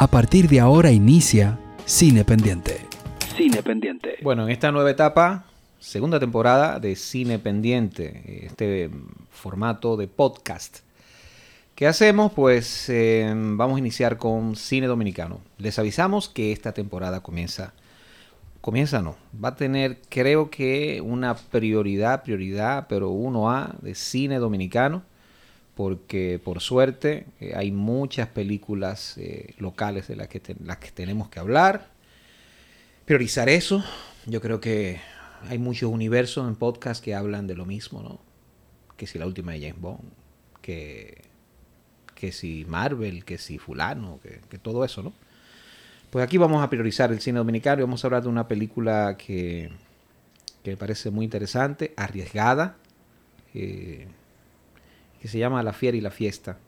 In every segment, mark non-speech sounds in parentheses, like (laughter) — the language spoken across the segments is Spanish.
A partir de ahora inicia Cine Pendiente. Cine Pendiente. Bueno, en esta nueva etapa, segunda temporada de Cine Pendiente, este formato de podcast. ¿Qué hacemos? Pues eh, vamos a iniciar con cine dominicano. Les avisamos que esta temporada comienza, comienza no, va a tener creo que una prioridad, prioridad, pero 1A de cine dominicano porque por suerte eh, hay muchas películas eh, locales de las que, las que tenemos que hablar. Priorizar eso, yo creo que hay muchos universos en podcast que hablan de lo mismo, ¿no? Que si la última de James Bond, que, que si Marvel, que si fulano, que, todo eso, ¿no? Pues aquí vamos a priorizar el cine dominicano y vamos a hablar de una película que, que me parece muy interesante, arriesgada, eh, que se llama La Fiera y la Fiesta.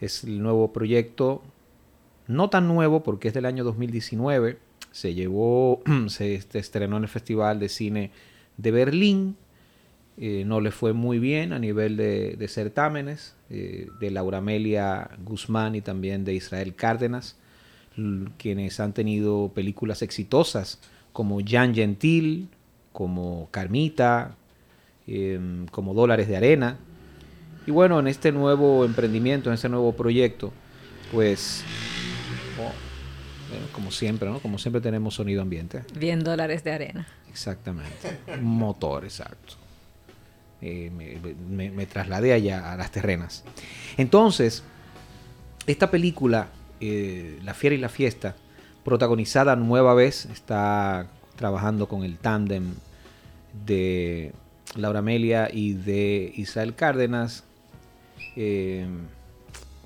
Es el nuevo proyecto, no tan nuevo porque es del año 2019. Se llevó, (clears throat) se estrenó en el Festival de Cine de Berlín. Eh, no le fue muy bien a nivel de, certámenes, eh, de Laura Amelia Guzmán y también de Israel Cárdenas, quienes han tenido películas exitosas como Jan Gentil, como Carmita, em, como Dólares de Arena, y bueno, en este nuevo emprendimiento, en este nuevo proyecto, pues, oh, como siempre, ¿no? Como siempre tenemos sonido ambiente. Bien dólares de arena. Exactamente. motor, exacto. Eh, me, trasladé allá a las terrenas. Entonces, esta película, eh, La Fiera y la Fiesta, protagonizada nueva vez, está trabajando con el tándem de Laura Amelia y de Israel Cárdenas, eh,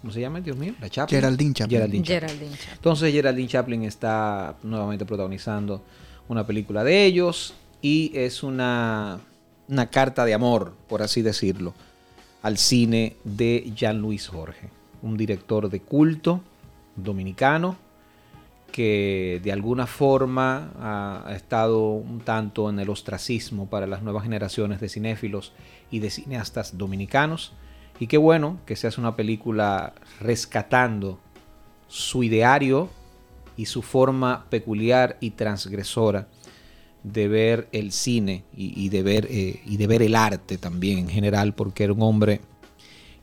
¿cómo se llama? Dios mío, la Chaplin. Geraldine Chaplin. Geraldine Entonces Geraldine Chaplin está nuevamente protagonizando una película de ellos y es una, una carta de amor, por así decirlo, al cine de Jean Luis Jorge, un director de culto dominicano que de alguna forma ha, estado un tanto en el ostracismo para las nuevas generaciones de cinéfilos y de cineastas dominicanos y qué bueno que se hace una película rescatando su ideario y su forma peculiar y transgresora de ver el cine y, de, ver, eh, y de ver el arte también en general, porque era un hombre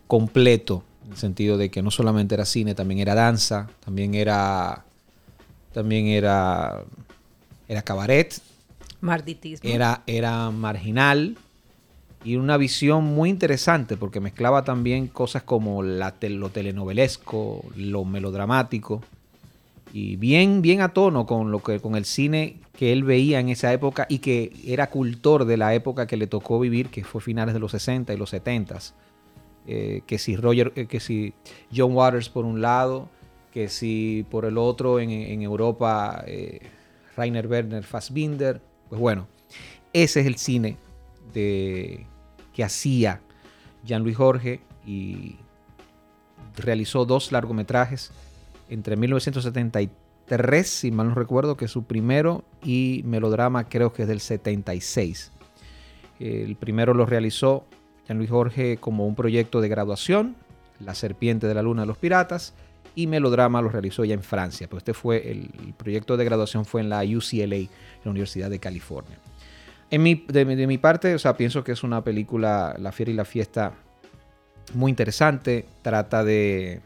completo, en el sentido de que no solamente era cine, también era danza, también era, también era, era cabaret, Era, era marginal, y una visión muy interesante porque mezclaba también cosas como lo telenovelesco, lo melodramático y bien, bien a tono con, lo que, con el cine que él veía en esa época y que era cultor de la época que le tocó vivir, que fue finales de los 60 y los 70. Eh, que si Roger, eh, que si John Waters por un lado, que si por el otro en, Europa eh, Rainer Werner Fassbinder, pues bueno, ese es el cine de, que hacía Jean-Louis Jorge y realizó dos largometrajes entre 1973, si mal no recuerdo, que es su primero, y Melodrama creo que es del 76. El primero lo realizó Jean-Louis Jorge como un proyecto de graduación, La Serpiente de la Luna de los Piratas, y Melodrama lo realizó ya en Francia, pero este fue el, el proyecto de graduación fue en la UCLA, la Universidad de California mi, de, mi parte, o sea, pienso que es una película, La Fiera y la Fiesta, muy interesante. Trata de,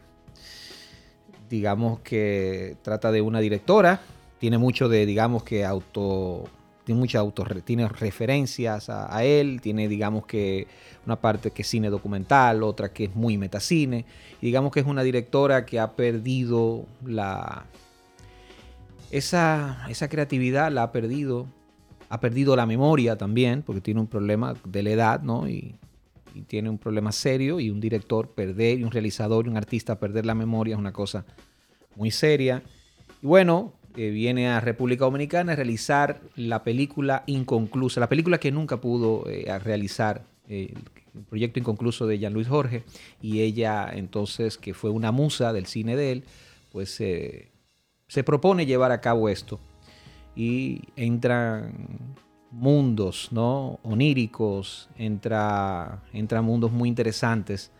digamos que trata de una directora. Tiene mucho de, digamos que auto, tiene mucha auto, tiene referencias a, él. Tiene, digamos que una parte que es cine documental, otra que es muy metacine. Y digamos que es una directora que ha perdido la, esa, esa creatividad, la ha perdido ha perdido la memoria también, porque tiene un problema de la edad, ¿no? Y, tiene un problema serio y un director perder, y un realizador y un artista perder la memoria es una cosa muy seria. Y bueno, eh, viene a República Dominicana a realizar la película inconclusa, la película que nunca pudo eh, realizar, eh, el proyecto inconcluso de Jean Luis Jorge, y ella entonces, que fue una musa del cine de él, pues se propone llevar a cabo esto y entran mundos ¿no? oníricos, entra, entran mundos muy interesantes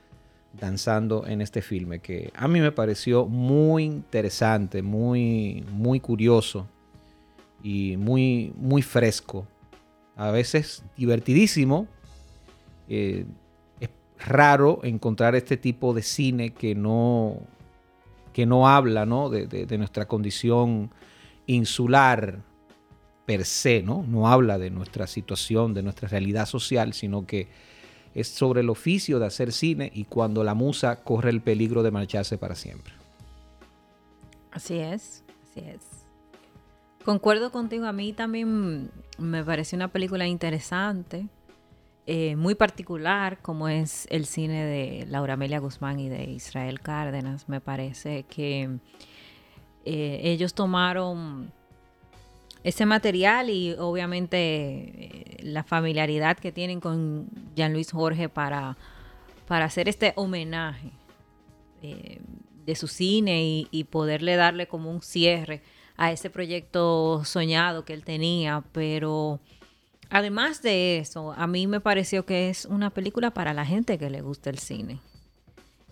danzando en este filme, que a mí me pareció muy interesante, muy, muy curioso y muy, muy fresco. A veces divertidísimo. Eh, es raro encontrar este tipo de cine que no, que no habla ¿no? De, de nuestra condición insular per se, ¿no? No habla de nuestra situación, de nuestra realidad social, sino que es sobre el oficio de hacer cine y cuando la musa corre el peligro de marcharse para siempre. Así es, así es. Concuerdo contigo, a mí también me parece una película interesante, eh, muy particular, como es el cine de Laura Amelia Guzmán y de Israel Cárdenas. Me parece que eh, ellos tomaron ese material y obviamente eh, la familiaridad que tienen con Jean Luis Jorge para, para hacer este homenaje eh, de su cine y, poderle darle como un cierre a ese proyecto soñado que él tenía, pero además de eso, a mí me pareció que es una película para la gente que le gusta el cine.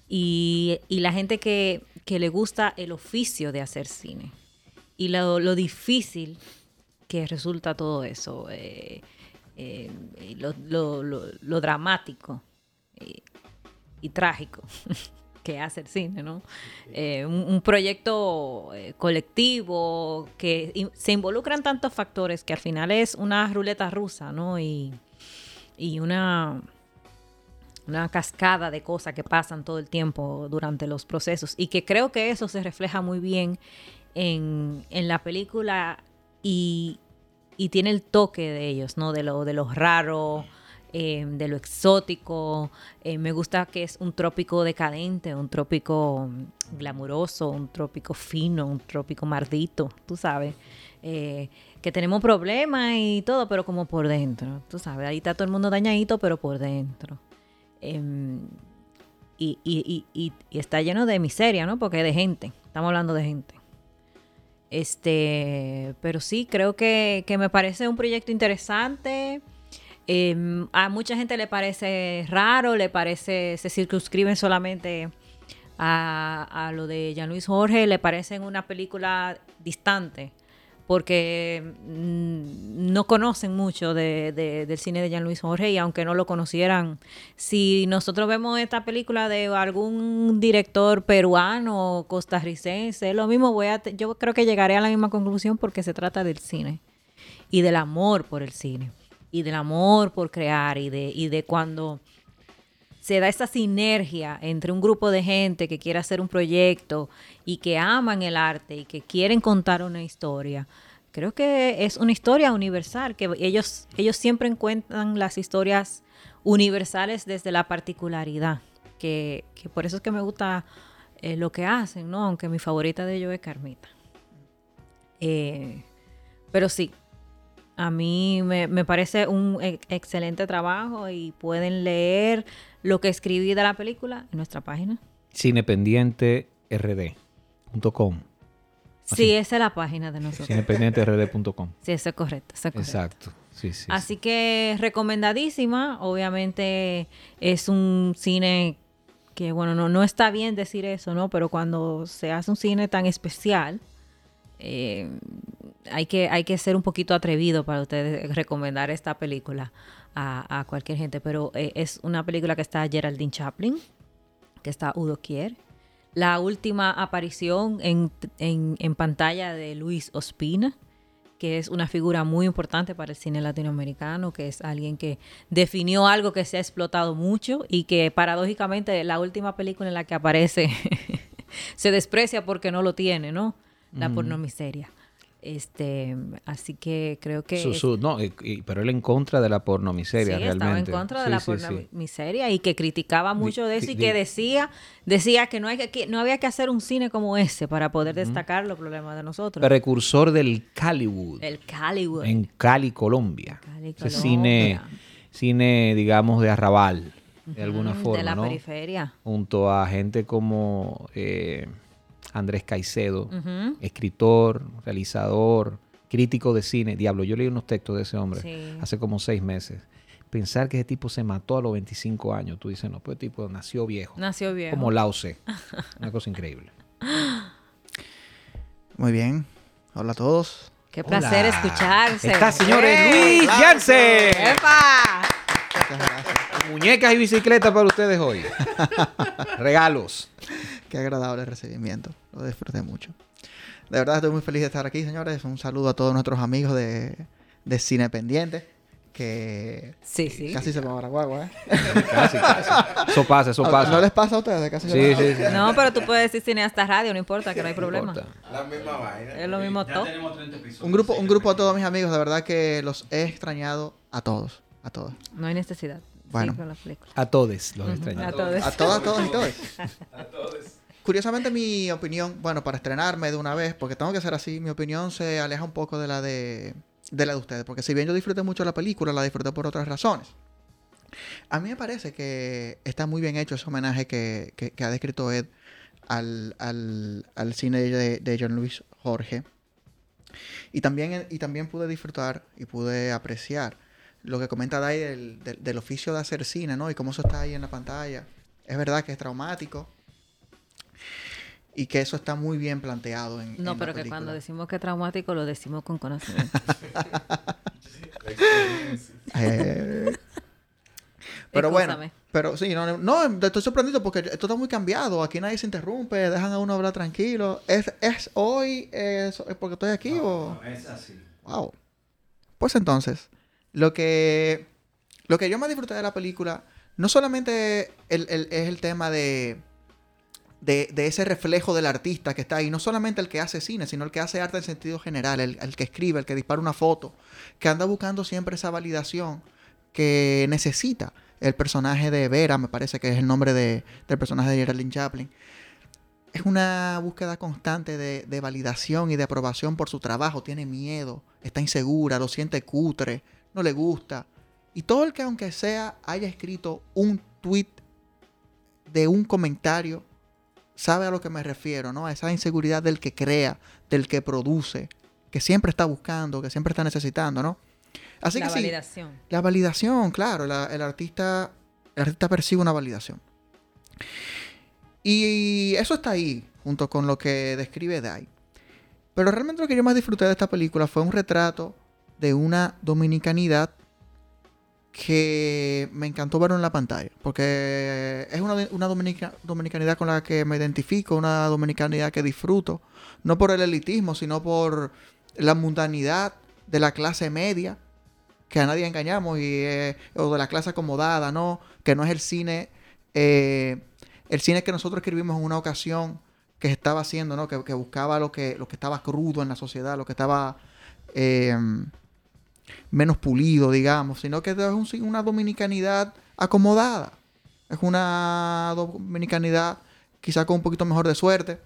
Y, la gente que, le gusta el oficio de hacer cine. Y lo, lo difícil que resulta todo eso, eh, eh, lo, dramático eh, y, trágico (laughs) que hace el cine, ¿no? un, proyecto colectivo que se involucran tantos factores que al final es una ruleta rusa, ¿no? Y, una, una cascada de cosas que pasan todo el tiempo durante los procesos y que creo que eso se refleja muy bien en, en la película y, y tiene el toque de ellos, ¿no? De lo, de lo raro, eh, de lo exótico. Eh, me gusta que es un trópico decadente, un trópico glamuroso, un trópico fino, un trópico mardito, tú sabes. Eh, que tenemos problemas y todo, pero como por dentro, tú sabes. Ahí está todo el mundo dañadito, pero por dentro. Em, y, y, y, y está lleno de miseria, ¿no? Porque de gente. Estamos hablando de gente. Este, pero sí, creo que, me parece un proyecto interesante. Em, a mucha gente le parece raro, le parece, se circunscriben solamente a, a lo de Jean-Louis Jorge, le parece una película distante porque mm, no conocen mucho de, del cine de Jean-Louis Jorge y aunque no lo conocieran, si nosotros vemos esta película de algún director peruano o costarricense, lo mismo voy a, yo creo que llegaré a la misma conclusión porque se trata del cine y del amor por el cine y del amor por crear y de, y de cuando se da esa sinergia entre un grupo de gente que quiere hacer un proyecto y que aman el arte y que quieren contar una historia. Creo que es una historia universal, que ellos, ellos siempre encuentran las historias universales desde la particularidad, que, por eso es que me gusta eh, lo que hacen, ¿no? Aunque mi favorita de ellos es Carmita. Eh, pero sí, a mí me, parece un e, excelente trabajo y pueden leer lo que escribí de la película en nuestra página. Cinependienterd.com. Sí, esa es la página de nosotros. Cinependienterd.com. Sí, eso es correcto, Exacto. Sí, sí, Así que recomendadísima. Obviamente es un cine que, bueno, no, no está bien decir eso, ¿no? Pero cuando se hace un cine tan especial, eh, hay, que, hay que ser un poquito atrevido para ustedes recomendar esta película a, cualquier gente. Pero eh, es una película que está Geraldine Chaplin, que está Udo Kier. La última aparición en, en pantalla de Luis Ospina, que es una figura muy importante para el cine latinoamericano, que es alguien que definió algo que se ha explotado mucho y que paradójicamente la última película en la que aparece (laughs) se desprecia porque no lo tiene, ¿no? La pornomiseria. Este, así que creo que... no, pero él en contra de la pornomiseria, sí, realmente. estaba en contra de la pornomiseria y que criticaba mucho de eso y que decía, decía que no, hay que, no había que hacer un cine como ese para poder destacar los problemas de nosotros. Precursor del Caliwood. El Caliwood. En Cali, Colombia. Cali, cine, cine, digamos, de arrabal, de alguna forma, De la periferia. Junto a gente como... Eh, Andrés Caicedo, escritor, realizador, crítico de cine. Diablo, yo leí unos textos de ese hombre hace como seis meses. pensar que ese tipo se mató a los 25 años, tú dices, no, pues el tipo nació viejo. Nació viejo. Como Lao Tse. Una cosa increíble. (laughs) Muy bien. Hola a todos. Qué placer escucharse. Está, señores, ¡Eh! Luis Jansen. ¡Epa! Muchas gracias. Muñecas y bicicletas para ustedes hoy. (laughs) Regalos. Qué agradable recibimiento. Lo disfruté mucho. De verdad estoy muy feliz de estar aquí, señores. Un saludo a todos nuestros amigos de, de Cine Pendiente. Que Sí, sí. casi se me va la guagua, ¿eh? Casi, casi. Eso pasa, eso pasa. ¿No les pasa a ustedes? Casi se Sí, va? sí, sí. No, pero tú puedes decir cineasta radio, no importa, que no hay problema. La misma vaina. Es lo mismo todo. Un grupo, un grupo de todos mis amigos, de verdad que los he extrañado a todos. A todos. No hay necesidad. Bueno. Sí. A todos los A extrañamos. todos. A todas, todos y (laughs) todos. Curiosamente mi opinión, bueno, para estrenarme de una vez, porque tengo que ser así, mi opinión se aleja un poco de la de, de la de ustedes, porque si bien yo disfruté mucho la película, la disfruté por otras razones. A mí me parece que está muy bien hecho ese homenaje que, que- que ha descrito Ed al, al- al cine de, de John Luis Jorge. Y también, y también pude disfrutar y pude apreciar lo que comenta Dai del, del- del oficio de hacer cine, ¿no? Y cómo eso está ahí en la pantalla. Es verdad que es traumático y que eso está muy bien planteado en en No, la pero que película. cuando decimos que es traumático, lo decimos con conocimiento. (laughs) Eh, pero bueno, pero sí, no, no, no, estoy sorprendido porque esto está muy cambiado. Aquí nadie se interrumpe, dejan a uno hablar tranquilo. ¿Es, es hoy es, es porque estoy aquí o...? es así. Wow. Pues entonces, lo que, lo que yo más disfruté de la película, no solamente el- el- es el tema de, de, de ese reflejo del artista que está ahí, no solamente el que hace cine, sino el que hace arte en sentido general, el, el que escribe, el que dispara una foto, que anda buscando siempre esa validación que necesita el personaje de Vera, me parece que es el nombre de- del personaje de Geraldine Chaplin. Es una búsqueda constante de, de validación y de aprobación por su trabajo. Tiene miedo, está insegura, lo siente cutre, no le gusta. Y todo el que aunque sea haya escrito un tweet de un comentario, sabe a lo que me refiero, ¿no? A esa inseguridad del que crea, del que produce, que siempre está buscando, que siempre está necesitando, ¿no? Así la que sí, validación. la validación, claro, la- el, artista, el artista percibe una validación. Y eso está ahí, junto con lo que describe Dai. Pero realmente lo que yo más disfruté de esta película fue un retrato de una dominicanidad que me encantó verlo en la pantalla. Porque es una, una dominica- dominicanidad con la que me identifico, una dominicanidad que disfruto. No por el elitismo, sino por la mundanidad de la clase media que a nadie engañamos y eh, o de la clase acomodada, ¿no? Que no es el cine, eh, el cine que nosotros escribimos en una ocasión que estaba haciendo, ¿no? Que, buscaba lo que, lo que estaba crudo en la sociedad, lo que estaba eh, menos pulido, digamos, sino que es una dominicanidad acomodada. Es una dominicanidad quizá con un poquito mejor de suerte.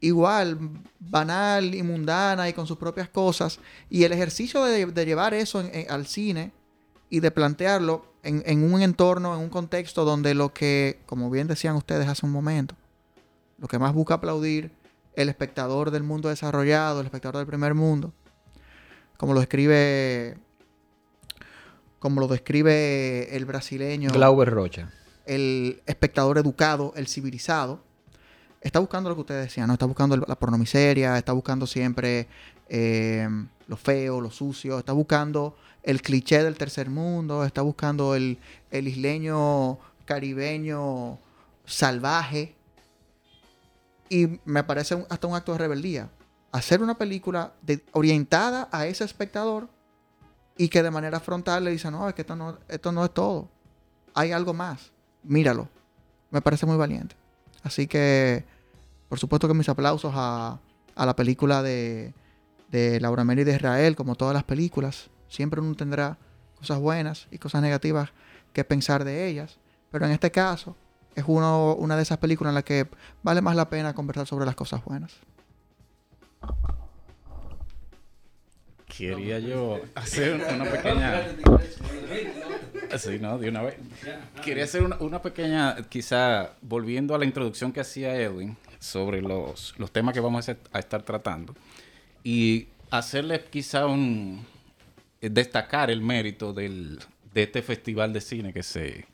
Igual, banal y mundana y con sus propias cosas. Y el ejercicio de, llevar eso al cine y de plantearlo en un entorno, en un contexto donde lo que, como bien decían ustedes hace un momento, lo que más busca aplaudir el espectador del mundo desarrollado, el espectador del primer mundo, como lo describe, como lo describe el brasileño Glauber Rocha. el espectador educado, el civilizado, está buscando lo que ustedes decían, ¿no? Está buscando la pornomiseria, está buscando siempre eh, lo feo, lo sucio, está buscando el cliché del tercer mundo, está buscando el, el isleño caribeño salvaje. Y me parece un- hasta un acto de rebeldía. Hacer una película de- orientada a ese espectador y que de manera frontal le dice, no, es que esto no, esto no es todo. Hay algo más. Míralo. Me parece muy valiente. Así que, por supuesto que mis aplausos a, a la película de, de Laura Mary de Israel, como todas las películas. Siempre uno tendrá cosas buenas y cosas negativas que pensar de ellas. Pero en este caso, es uno, una de esas películas en las que vale más la pena conversar sobre las cosas buenas. Quería yo hacer una pequeña... Sí, no, de una vez. Quería hacer una, una pequeña, quizá volviendo a la introducción que hacía Edwin sobre los, los temas que vamos a, estar tratando y hacerle quizá un, destacar el mérito del, de este festival de cine que se,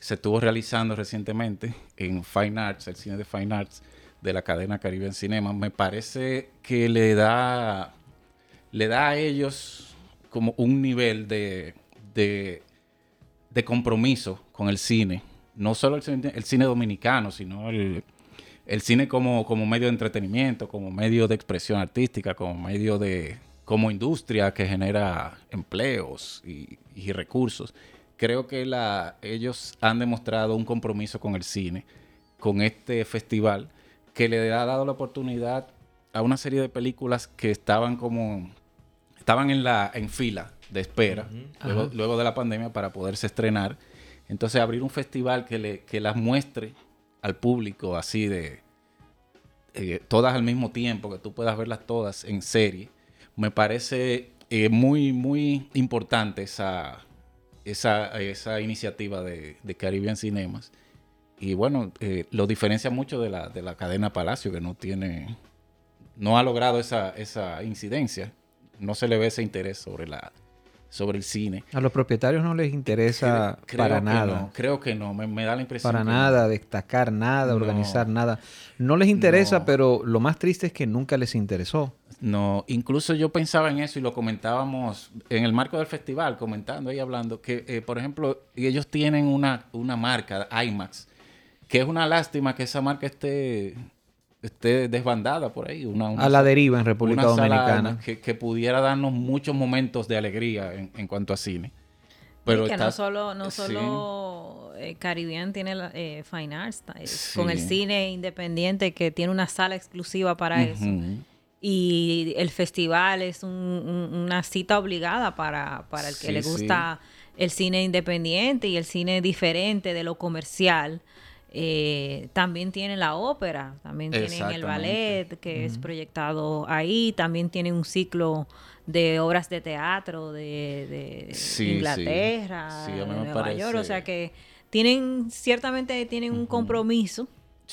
se estuvo realizando recientemente en Fine Arts, el cine de Fine Arts de la cadena Caribbean Cinema. Me parece que le da, le da a ellos como un nivel de, de, compromiso con el cine. No solo el cine, el cine dominicano, sino el, el cine como, como medio de entretenimiento, como medio de expresión artística, como medio de, como industria que genera empleos y, y recursos. Creo que la, ellos han demostrado un compromiso con el cine, con este festival, que le ha dado la oportunidad a una serie de películas que estaban como estaban en la en fila de espera luego, luego, de la pandemia para poderse estrenar. Entonces abrir un festival que, le, que las muestre al público así de eh, todas al mismo tiempo, que tú puedas verlas todas en serie, me parece eh, muy, muy importante esa, esa, esa iniciativa de, de, Caribbean Cinemas. Y bueno, eh, lo diferencia mucho de la, de la cadena Palacio, que no tiene, no ha logrado esa, esa incidencia. No se le ve ese interés sobre la, sobre el cine. A los propietarios no les interesa creo, para nada. No, creo que no, me, me, da la impresión. Para nada, no. destacar nada, No. organizar nada. No les interesa, pero lo más triste es que nunca les interesó. No, incluso yo pensaba en eso y lo comentábamos en el marco del festival, comentando y hablando, que eh, por ejemplo, ellos tienen una, una marca, IMAX, que es una lástima que esa marca esté, esté desbandada por ahí. Una, una A la deriva en República una sala Dominicana. que, que pudiera darnos muchos momentos de alegría en, en cuanto a cine. Pero y que está- no solo, no sí. solo eh, Caribbean tiene la- eh, Fine Arts, eh, Sí. con el cine independiente que tiene una sala exclusiva para eso. Y el festival es un- un- una cita obligada para, para el que Sí, le sí. gusta el cine independiente y el cine diferente de lo comercial. Eh, también tienen la ópera, también tienen el ballet que es proyectado ahí, también tienen un ciclo de obras de teatro de, de Sí. Inglaterra, Sí, de Nueva York, o sea que tienen, ciertamente tienen un compromiso,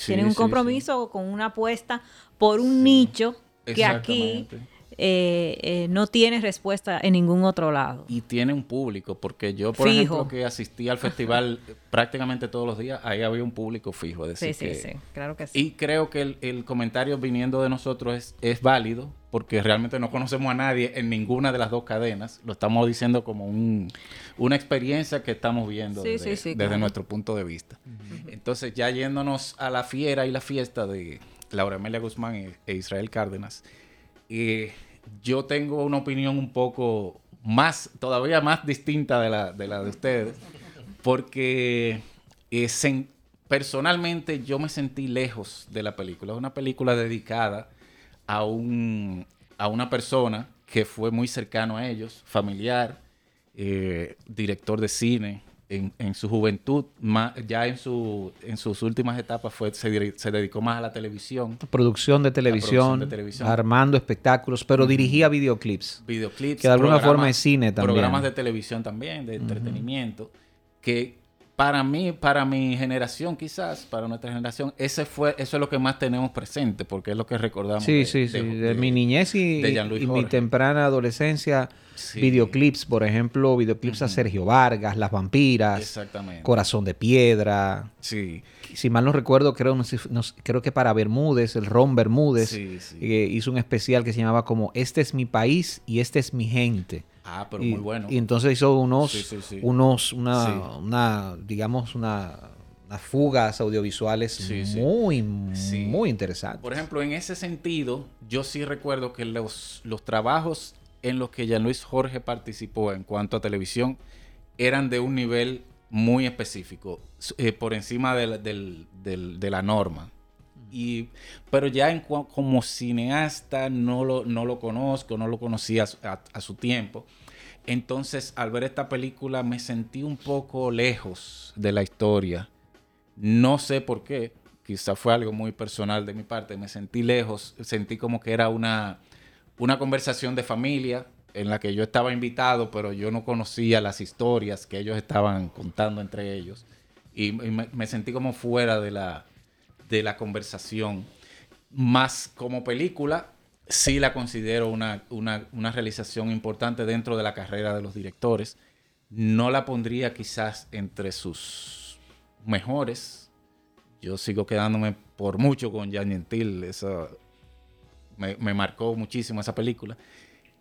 tienen un compromiso con una apuesta por un nicho que aquí. Eh, eh, no tiene respuesta en ningún otro lado. Y tiene un público, porque yo, por Fijo. ejemplo, que asistí al festival (laughs) prácticamente todos los días, ahí había un público fijo. Es Sí, decir, sí, que- sí, claro que sí. Y creo que el, el comentario viniendo de nosotros es, es válido, porque realmente no conocemos a nadie en ninguna de las dos cadenas. Lo estamos diciendo como un- una experiencia que estamos viendo Sí, desde, sí, sí, desde claro. nuestro punto de vista. Entonces, ya yéndonos a la fiera y la fiesta de Laura Amelia Guzmán e, e Israel Cárdenas, eh, yo tengo una opinión un poco más, todavía más distinta de la de, ustedes, porque eh, sen- personalmente yo me sentí lejos de la película. Es una película dedicada a, un, a una persona que fue muy cercano a ellos, familiar, eh, director de cine. En, en su juventud, ma- ya en, su, en sus últimas etapas, fue, se, se dedicó más a la televisión, Producción de televisión, de televisión. armando espectáculos, pero dirigía videoclips. videoclips. Que de alguna forma es cine también. Programas de televisión también, de entretenimiento, que para mí, para mi generación quizás, para nuestra generación, ese fue, eso es lo que más tenemos presente, porque es lo que recordamos. Sí, de- sí, sí. de- mi niñez y, y mi temprana adolescencia, Sí. videoclips, por ejemplo, videoclips a Sergio Vargas, Las Vampiras, Exactamente. Corazón de Piedra. Sí, Si mal no recuerdo, creo, no sé- no sé- creo que para Bermúdez, el Ron Bermúdez, sí, sí. eh, hizo un especial que se llamaba como Este es mi país y este es mi gente. Ah, pero y, muy bueno. y entonces hizo unos, unos, una, digamos, una, unas fugas audiovisuales Sí, sí. muy, Sí. muy interesantes. Por ejemplo, en ese sentido, yo sí recuerdo que los, los trabajos en los que Jean-Luis Jorge participó en cuanto a televisión eran de un nivel muy específico, eh, por encima de la, del- del- de la norma. Y, pero ya en como cineasta no lo, no lo conozco, no lo conocía a- a su tiempo. Entonces, al ver esta película me sentí un poco lejos de la historia. No sé por qué, quizá fue algo muy personal de mi parte, me sentí lejos, sentí como que era una, una conversación de familia en la que yo estaba invitado, pero yo no conocía las historias que ellos estaban contando entre ellos. Y, me, sentí como fuera de la, de la conversación. Más como película, sí la considero una, una, una realización importante dentro de la carrera de los directores. No la pondría quizás entre sus mejores. Yo sigo quedándome por mucho con Jan Gentil. Eso me, marcó muchísimo esa película.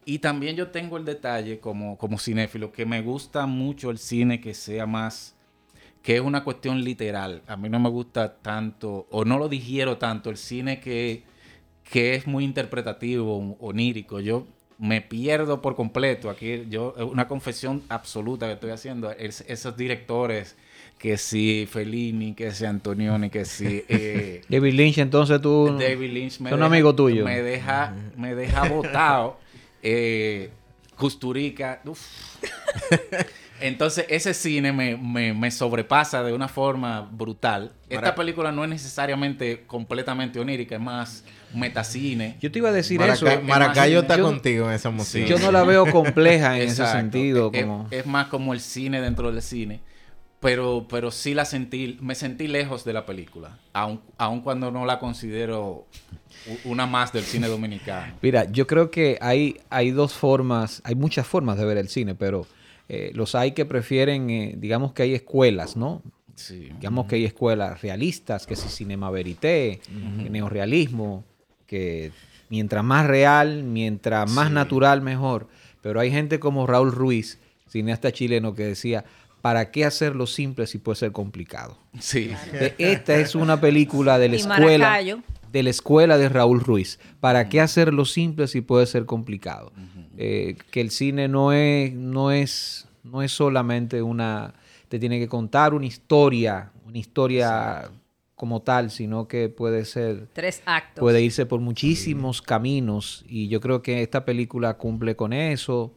Y también yo tengo el detalle como, como cinéfilo que me gusta mucho el cine que sea más, que es una cuestión literal. A mí no me gusta tanto, o no lo digiero tanto, el cine que, que es muy interpretativo, onírico. Yo me pierdo por completo. Aquí yo, una confesión absoluta que estoy haciendo. Es- esos directores, que si Fellini, que si Antonioni, que si... (laughs) eh, David Lynch, entonces tú... David Lynch me es un deja- amigo tuyo. Me deja, me deja botado. Eh, Custurica. uf. (laughs) Entonces, ese cine me, me- me sobrepasa de una forma brutal. Esta Mara- película no es necesariamente completamente onírica, es más metacine. Yo te iba a decir Maraca- eso. Maracayo Yo- está yo- contigo en esa emoción. Yo no la veo compleja en ese sentido. Es, es más como el cine dentro del cine. Pero, pero sí la sentí, me sentí lejos de la película. Aun, aun cuando no la considero una más del cine dominicano. Mira, yo creo que hay, hay dos formas, hay muchas formas de ver el cine, pero eh, los hay que prefieren, eh, digamos que hay escuelas, ¿no? Sí. Digamos que hay escuelas realistas, que si cinema verité, que neorealismo, que mientras más real, mientras más Sí. natural, mejor. Pero hay gente como Raúl Ruiz, cineasta chileno, que decía, ¿para qué hacerlo simple si puede ser complicado? Sí. Esta es una película de la Y escuela Maracayo. de la escuela de Raúl Ruiz. ¿Para qué hacerlo simple si puede ser complicado? Eh, que el cine no es, no es, no es solamente una, te tiene que contar una historia, una historia como tal, sino que puede ser, Tres actos. puede irse por muchísimos caminos y yo creo que esta película cumple con eso.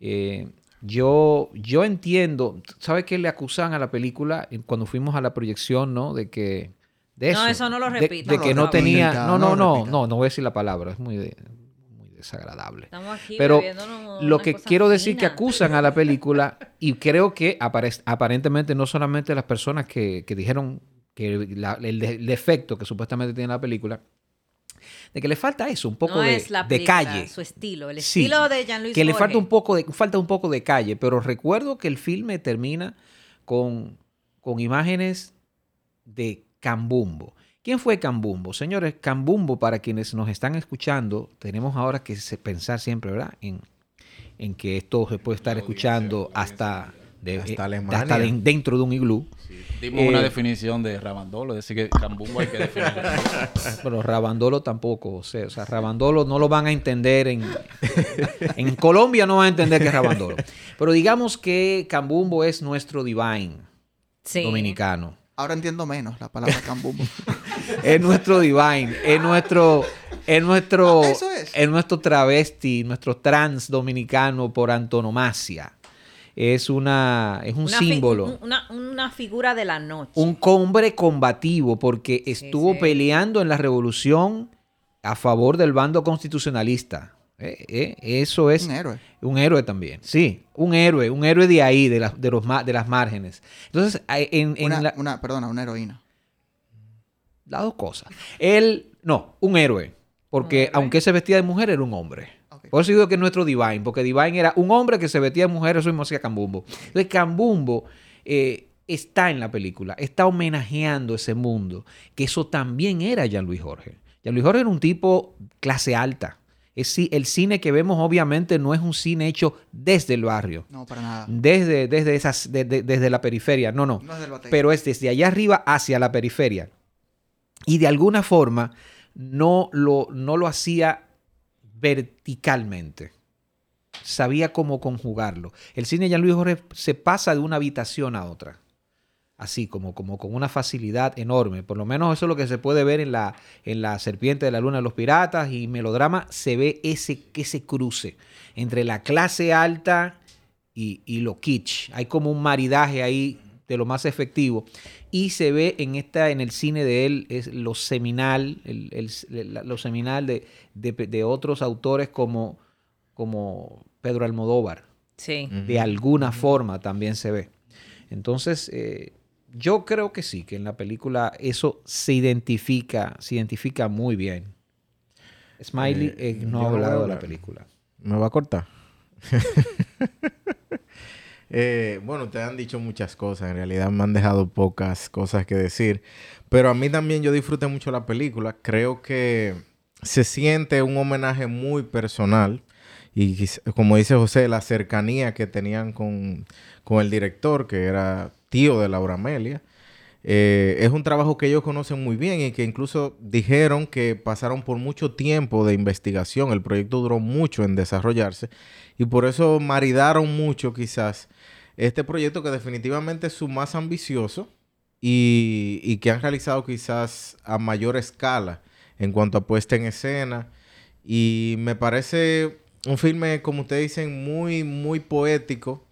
Eh, yo, yo entiendo, ¿sabes qué le acusan a la película cuando fuimos a la proyección, no? De que de No, eso, eso no lo de- repita, de, por que no tenía, no, no no, no, no, no voy a decir la palabra, es muy, de- muy desagradable. Estamos aquí Pero lo que quiero decir que fina. acusan a la película, (laughs) y creo que apare- aparentemente no solamente las personas que, que dijeron que la- el, de- el defecto que supuestamente tiene la película, de que le falta eso, un poco no de, es la de calle. su estilo. El Sí, estilo de Jean-Louis que le falta un poco de falta un poco de calle, pero recuerdo que el filme termina con, con imágenes de Cambumbo. ¿Quién fue Cambumbo? Señores, Cambumbo, para quienes nos están escuchando, tenemos ahora que pensar siempre, ¿verdad? En, en que esto se puede estar escuchando hasta, de- Hasta eh, Alemania. hasta de- dentro de un iglú. Dimos Eh, una definición de Rabandolo, es decir, que Cambumbo hay que definirlo. (laughs) Pero Rabandolo tampoco, o sea, o sea, Rabandolo no lo van a entender en, (laughs) en Colombia no van a entender que es Rabandolo. Pero digamos que Cambumbo es nuestro divine Sí. dominicano. Ahora entiendo menos la palabra cambumbo. (laughs) Es nuestro divine, es nuestro es nuestro Ah, eso es. es nuestro travesti, nuestro trans dominicano por antonomasia. Es una es un Una símbolo. un- Una, una figura de la noche. un hombre combativo porque estuvo sí. peleando en la revolución a favor del bando constitucionalista. Eh, eh, eso es Un héroe. un héroe también. Sí, un héroe, un héroe de ahí, de, las de, los, de las márgenes. Entonces, en, en Una, la- una- perdona, una heroína. las dos cosas. Él, no, un héroe. Porque Un héroe. aunque se vestía de mujer, era un hombre. Por eso digo que es nuestro Divine, porque Divine era un hombre que se vestía de mujer, eso mismo hacía Cambumbo. Entonces, Cambumbo eh, está en la película, está homenajeando ese mundo, que eso también era Jean-Louis Jorge. Jean-Louis Jorge era un tipo clase alta. Es, el cine que vemos, obviamente, no es un cine hecho desde el barrio, No, para nada. desde, desde, esas, de- de- desde la periferia. No, no No es del batey. pero es desde allá arriba hacia la periferia. Y de alguna forma no lo, no lo hacía verticalmente. Sabía cómo conjugarlo. El cine de Jean-Louis Jorge se pasa de una habitación a otra. Así, como, como con una facilidad enorme. Por lo menos eso es lo que se puede ver en la, en la Serpiente de la Luna de los Piratas y Melodrama. Se ve ese, ese cruce entre la clase alta y, y lo kitsch. Hay como un maridaje ahí de lo más efectivo. Y se ve en esta, en el cine de él, es lo seminal, el, el- lo seminal de, de- de otros autores como, como Pedro Almodóvar. Sí. De alguna forma también se ve. Entonces, eh, yo creo que sí, que en la película eso se identifica, se identifica muy bien. Smiley Eh, eh, no ha hablado de la película. ¿Me va a cortar? (laughs) Eh, bueno, ustedes han dicho muchas cosas. En realidad me han dejado pocas cosas que decir. Pero a mí también yo disfruté mucho la película. Creo que se siente un homenaje muy personal. Y como dice José, la cercanía que tenían con, con el director, que era tío de Laura Amelia. Eh, es un trabajo que ellos conocen muy bien y que incluso dijeron que pasaron por mucho tiempo de investigación. El proyecto duró mucho en desarrollarse y por eso maridaron mucho quizás este proyecto que definitivamente es su más ambicioso y, que han realizado quizás a mayor escala en cuanto a puesta en escena. Y me parece un filme, como ustedes dicen, muy, muy poético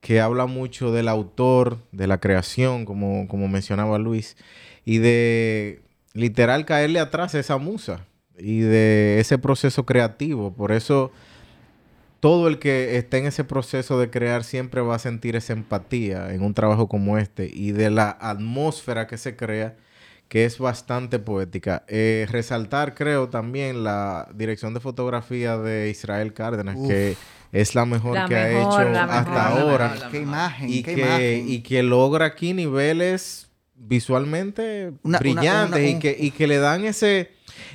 que habla mucho del autor, de la creación, como, como mencionaba Luis, y de literal caerle atrás a esa musa y de ese proceso creativo. Por eso todo el que esté en ese proceso de crear siempre va a sentir esa empatía en un trabajo como este y de la atmósfera que se crea que es bastante poética. Eh, resaltar, creo, también la dirección de fotografía de Israel Cárdenas, Uf. que es la mejor La que ha mejor, hecho la hasta mejor. ahora Qué imagen, y qué que, imagen. y que logra aquí niveles visualmente Una- una- brillantes una- y, un- que, y que le dan ese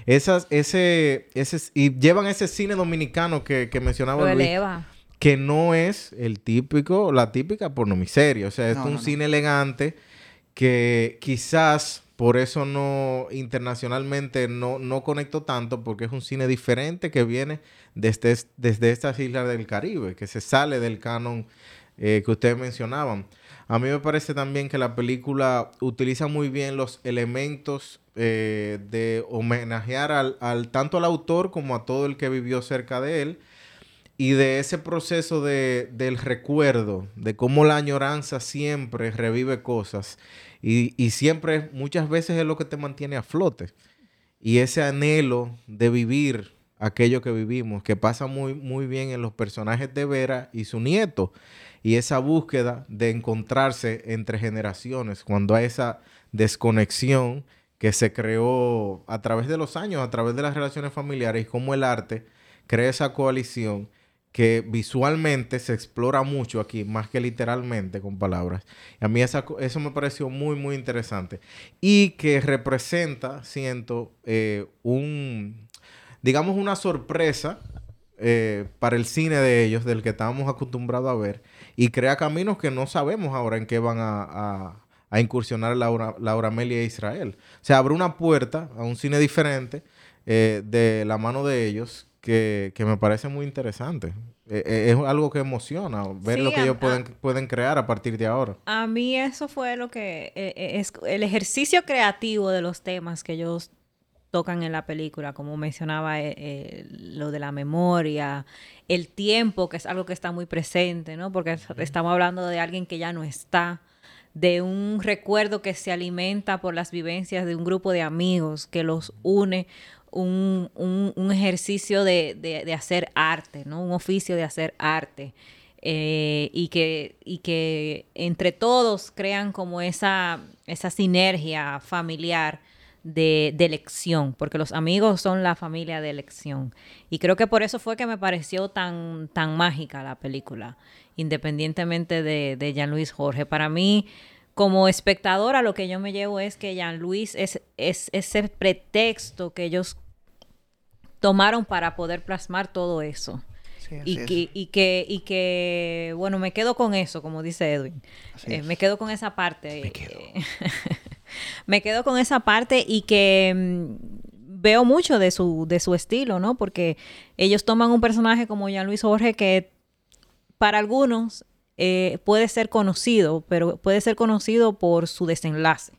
esas ese ese y llevan ese cine dominicano que, que mencionaba Lo Luis eleva. que no es el típico la típica pornomiseria o sea es No, un no, no. cine elegante que quizás por eso no internacionalmente no, no conectó tanto porque es un cine diferente que viene desde, es- desde estas islas del Caribe, que se sale del canon eh, que ustedes mencionaban. A mí me parece también que la película utiliza muy bien los elementos eh, de homenajear al, al- tanto al autor como a todo el que vivió cerca de él y de ese proceso de, del recuerdo, de cómo la añoranza siempre revive cosas y, y siempre, muchas veces es lo que te mantiene a flote. Y ese anhelo de vivir aquello que vivimos, que pasa muy, muy bien en los personajes de Vera y su nieto, y esa búsqueda de encontrarse entre generaciones, cuando hay esa desconexión que se creó a través de los años, a través de las relaciones familiares, y cómo el arte crea esa coalición que visualmente se explora mucho aquí, más que literalmente con palabras. Y a mí esa eso me pareció muy, muy interesante. Y que representa, siento, eh, un, digamos, una sorpresa eh, para el cine de ellos, del que estábamos acostumbrados a ver, y crea caminos que no sabemos ahora en qué van a, a- a incursionar Laura, Laura Amelia e Israel. O sea, abre una puerta a un cine diferente eh, de la mano de ellos que, que me parece muy interesante. Eh, eh, es algo que emociona ver Sí, lo que a- ellos a- pueden, pueden crear a partir de ahora. A mí eso fue lo que es el ejercicio creativo de los temas que ellos tocan en la película, como mencionaba eh, eh, lo de la memoria, el tiempo, que es algo que está muy presente, ¿no? Porque es- estamos hablando de alguien que ya no está, de un recuerdo que se alimenta por las vivencias de un grupo de amigos que los une, un, un- ejercicio de, de- de hacer arte, ¿no? Un oficio de hacer arte. eh, y, que, y que entre todos crean como esa, esa sinergia familiar de, de elección, porque los amigos son la familia de elección. Y creo que por eso fue que me pareció tan, tan mágica la película, independientemente de, de Jean-Louis Jorge. Para mí, como espectadora, lo que yo me llevo es que Jean-Louis es, es ese pretexto que ellos tomaron para poder plasmar todo eso. Sí, Y es. que, y, que, y que, bueno, me quedo con eso, como dice Edwin. Eh, me quedo con esa parte. Me quedo. (laughs) me quedo con esa parte y que mm, veo mucho de su, de su estilo, ¿no? Porque ellos toman un personaje como Jean Luis Jorge que para algunos eh, puede ser conocido, pero puede ser conocido por su desenlace.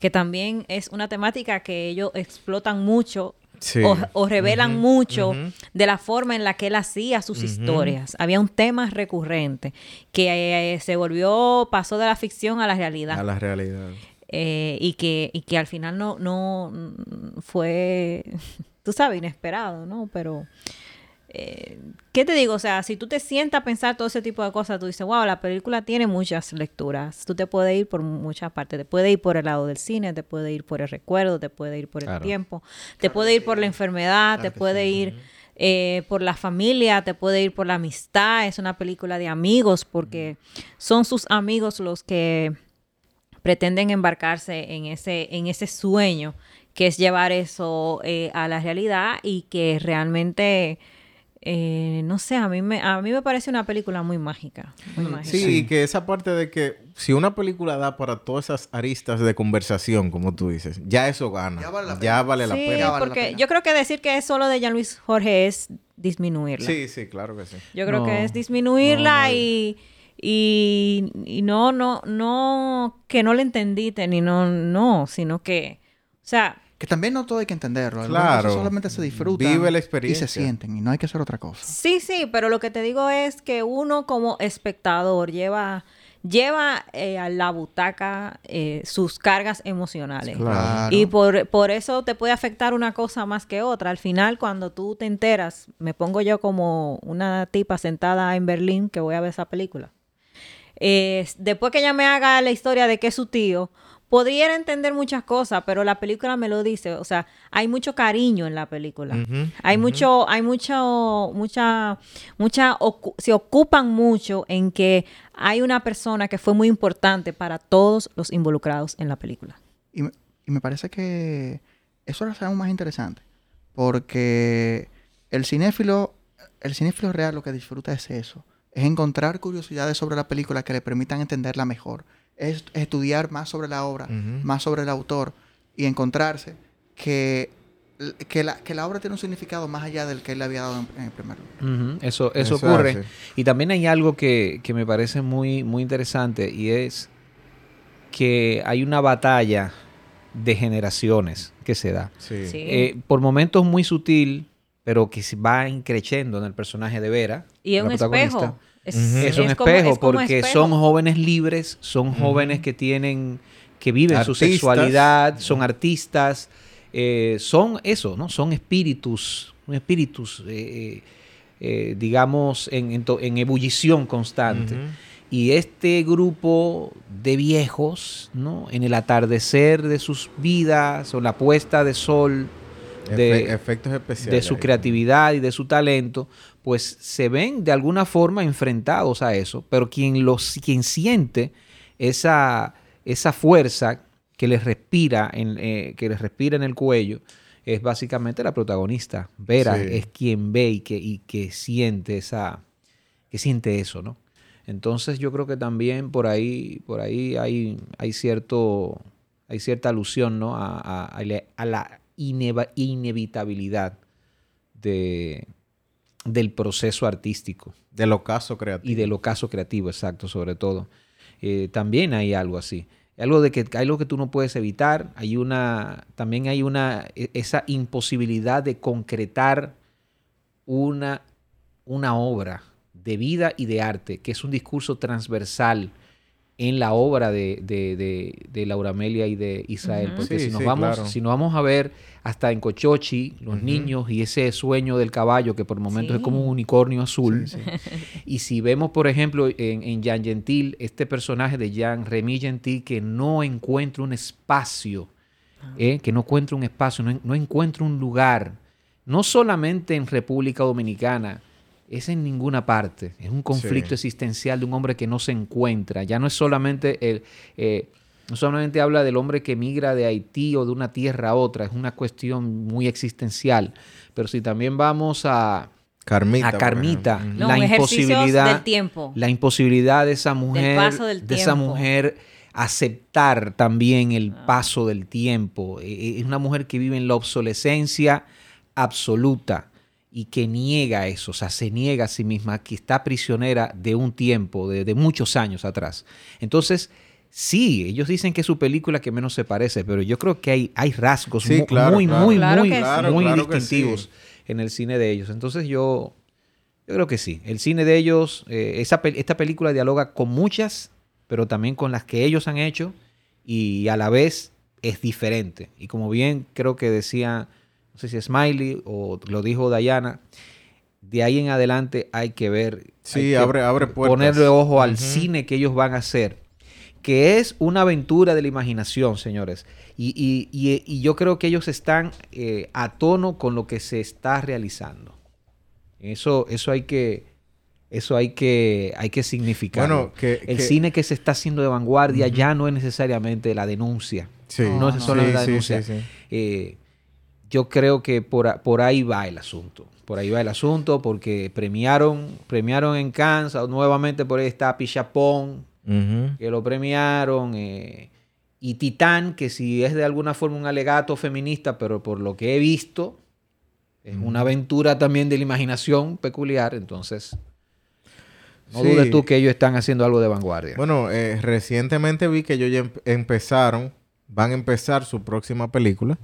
Que también es una temática que ellos explotan mucho Sí. o, o revelan mucho de la forma en la que él hacía sus historias. Había un tema recurrente que eh, se volvió, pasó de la ficción a la realidad. A la realidad. Eh, y, que, y que al final no, no fue, (laughs) tú sabes, inesperado, ¿no? Pero eh, ¿qué te digo? O sea, si tú te sientas a pensar todo ese tipo de cosas, tú dices, wow, la película tiene muchas lecturas. Tú te puedes ir por muchas partes. Te puede ir por el lado del cine, te puede ir por el recuerdo, te puede ir por el Claro. tiempo, te puede ir por la enfermedad, Claro te puede sí. ir eh, por la familia, te puede ir por la amistad. Es una película de amigos porque son sus amigos los que pretenden embarcarse en ese, en ese sueño que es llevar eso eh, a la realidad y que realmente, eh, no sé, a mí, me, a mí me parece una película muy mágica. Muy mágica. Sí, y que esa parte de que si una película da para todas esas aristas de conversación, como tú dices, ya eso gana. Ya vale la Ya pena. vale la Sí, pena. Ya vale la porque pena. yo creo que decir que es solo de Jean-Luis Jorge es disminuirla. Sí, sí, claro que sí. Yo creo No, que es disminuirla no, no. y, y, y no, no, no, que no le entendiste ni no, no, sino que, o sea, Que también no todo hay que entenderlo. Claro. solamente se disfrutan. Vive la Y experiencia. se sienten. Y no hay que hacer otra cosa. Sí, sí, pero lo que te digo es que uno como espectador lleva, lleva eh, a la butaca eh, sus cargas emocionales. Claro. Y por, por eso te puede afectar una cosa más que otra. Al final, cuando tú te enteras, me pongo yo como una tipa sentada en Berlín que voy a ver esa película. Eh, después que ella me haga la historia de que es su tío, podría entender muchas cosas, pero la película me lo dice. O sea, hay mucho cariño en la película. Hay mucho, hay mucho, mucha, mucha, ocu- se ocupan mucho en que hay una persona que fue muy importante para todos los involucrados en la película. Y, me- y me parece que eso lo hace aún más interesante. Porque el cinéfilo, el cinéfilo real lo que disfruta es eso. Es encontrar curiosidades sobre la película que le permitan entenderla mejor. Es estudiar más sobre la obra, más sobre el autor y encontrarse que, que, la, que la obra tiene un significado más allá del que él le había dado en, en el primer lugar. Eso, eso, Eso ocurre. hace. Y también hay algo que, que me parece muy, muy interesante y es que hay una batalla de generaciones que se da. Sí. Sí. Eh, por momentos muy sutil, pero que se va increciendo en el personaje de Vera. y es la un protagonista. espejo. Es. Es un como- espejo es como porque espejo. son jóvenes libres, son jóvenes que tienen, que viven su sexualidad, son artistas, eh, son eso, ¿no? Son espíritus, espíritus, eh, eh, digamos, en, en to- en ebullición constante. Y este grupo de viejos, ¿no? En el atardecer de sus vidas o la puesta de sol de, Efe- efectos especiales. de su ahí. creatividad y de su talento, pues se ven de alguna forma enfrentados a eso. Pero quien, los, quien siente esa, esa fuerza que les respira en, eh, que les respira en el cuello es básicamente la protagonista. Vera Sí. es quien ve y que, y que siente esa, que siente eso, ¿no? Entonces yo creo que también por ahí, por ahí hay, hay cierto, hay cierta alusión, ¿no? A, a- a la- ineva- inevitabilidad de, del proceso artístico Del ocaso creativo. y del ocaso creativo, exacto, sobre todo. Eh, también hay algo así. Algo de que hay algo que tú no puedes evitar. Hay una, también hay una, e- esa imposibilidad de concretar una, una obra de vida y de arte, que es un discurso transversal en la obra de, de, de, de Laura Amelia y de Israel. Porque Sí, si, nos sí, vamos, claro. si nos vamos a ver hasta en Cochochi, los niños y ese sueño del caballo que por momentos es como Sí. un unicornio azul. Sí, sí. (laughs) Y si vemos, por ejemplo, en, en Jean Gentil, este personaje de Jean Remy Gentil que no encuentra un espacio, ¿eh? que no encuentra un espacio, no encuentra un lugar, no solamente en República Dominicana, es en ninguna parte. Es un conflicto Sí. existencial de un hombre que no se encuentra. Ya no es solamente el... eh, no solamente habla del hombre que migra de Haití o de una tierra a otra, es una cuestión muy existencial. Pero si también vamos a, Carmita. a por Carmita, ejemplo. No, la imposibilidad del tiempo. la imposibilidad de esa mujer paso del de esa mujer aceptar también el paso del tiempo Eh, eh, es una mujer que vive en la obsolescencia absoluta y que niega eso, o sea, se niega a sí misma, que está prisionera de un tiempo, de, de muchos años atrás. Entonces, sí, ellos dicen que es su película que menos se parece, pero yo creo que hay, hay rasgos Sí, claro, muy, claro. muy, Claro muy, sí. Claro, muy claro que distintivos sí. en el cine de ellos. Entonces yo, yo creo que sí. El cine de ellos, eh, esa, esta película dialoga con muchas, pero también con las que ellos han hecho y a la vez es diferente. Y como bien creo que decía, no sé si Smiley o lo dijo Diana, de ahí en adelante hay que ver. Sí, hay que abre- abre puertas. Ponerle ojo al cine que ellos van a hacer. Que es una aventura de la imaginación, señores. Y, y- y- y yo creo que ellos están eh, a tono con lo que se está realizando. Eso, eso hay que. Eso hay que, hay que significar. Bueno, que- el que- cine que se está haciendo de vanguardia ya no es necesariamente la denuncia. Sí. No, es solo Sí, la sí, denuncia. sí, sí. Eh, yo creo que por, ahí va el asunto. Por ahí va el asunto porque premiaron, premiaron en Kansas. Nuevamente por ahí está Pichapón, que lo premiaron. eh, y Titán, que si es de alguna forma un alegato feminista, pero por lo que he visto, es una aventura también de la imaginación peculiar. Entonces, no Sí. dudes tú que ellos están haciendo algo de vanguardia. Bueno, eh, recientemente vi que ellos ya em- empezaron, van a empezar su próxima película.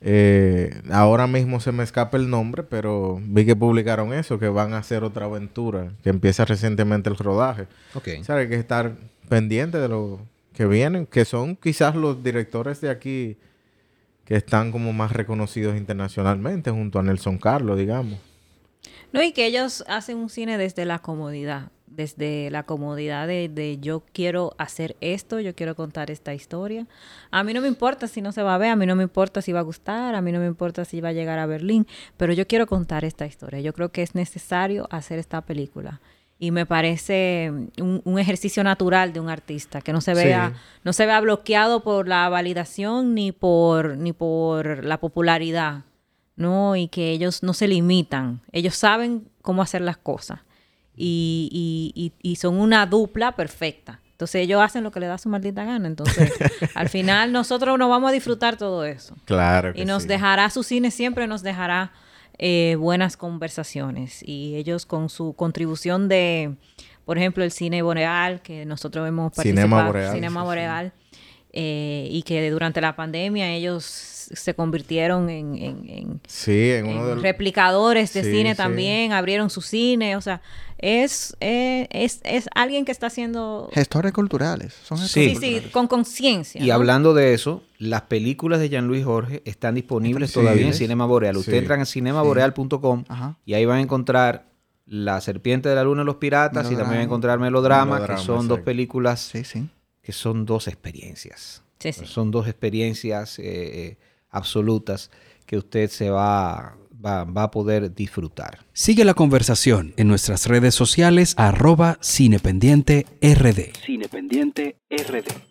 Eh, ahora mismo se me escapa el nombre, pero vi que publicaron eso, que van a hacer otra aventura, que empieza recientemente el rodaje. ok. O sea, hay que estar pendiente de lo que vienen, que son quizás los directores de aquí que están como más reconocidos internacionalmente, junto a Nelson Carlos, digamos. No, y que ellos hacen un cine desde la comodidad, desde la comodidad de, de yo quiero hacer esto, yo quiero contar esta historia. A mí no me importa si no se va a ver, a mí no me importa si va a gustar, a mí no me importa si va a llegar a Berlín, pero yo quiero contar esta historia. Yo creo que es necesario hacer esta película. Y me parece un, un ejercicio natural de un artista, que no se Sí. vea, no se vea bloqueado por la validación ni por, ni por la popularidad. ¿no? Y que ellos no se limitan. Ellos saben cómo hacer las cosas. Y, y- y- y son una dupla perfecta. Entonces ellos hacen lo que les da su maldita gana. Entonces, (laughs) al final nosotros nos vamos a disfrutar todo eso. Claro. Y nos dejará, su cine siempre nos dejará eh, buenas conversaciones. Y ellos con su contribución de, por ejemplo, el cine boreal, que nosotros hemos Cinema participado, boreal, Cinema sí, sí. boreal, eh, y que durante la pandemia ellos se convirtieron en, en- en- Sí, en uno de replicadores de Sí, cine sí. también, abrieron su cine, o sea, es, eh, es, es alguien que está haciendo... Gestores culturales. Son Sí. gestores Sí, sí, con conciencia. Y ¿no? hablando de eso, las películas de Jean-Louis Jorge están disponibles todavía en. Cinema Boreal. Sí. Ustedes entran a cinemaboreal.com y ahí van a encontrar La Serpiente de la Luna y los Piratas y también van a encontrar Melodrama, Melodrama, que son dos películas Sí, sí. que son dos experiencias. Sí, sí. Son dos experiencias eh, eh, absolutas que usted se va, va, va a poder disfrutar. Sigue la conversación en nuestras redes sociales arroba cinependiente rd. Cinependiente RD.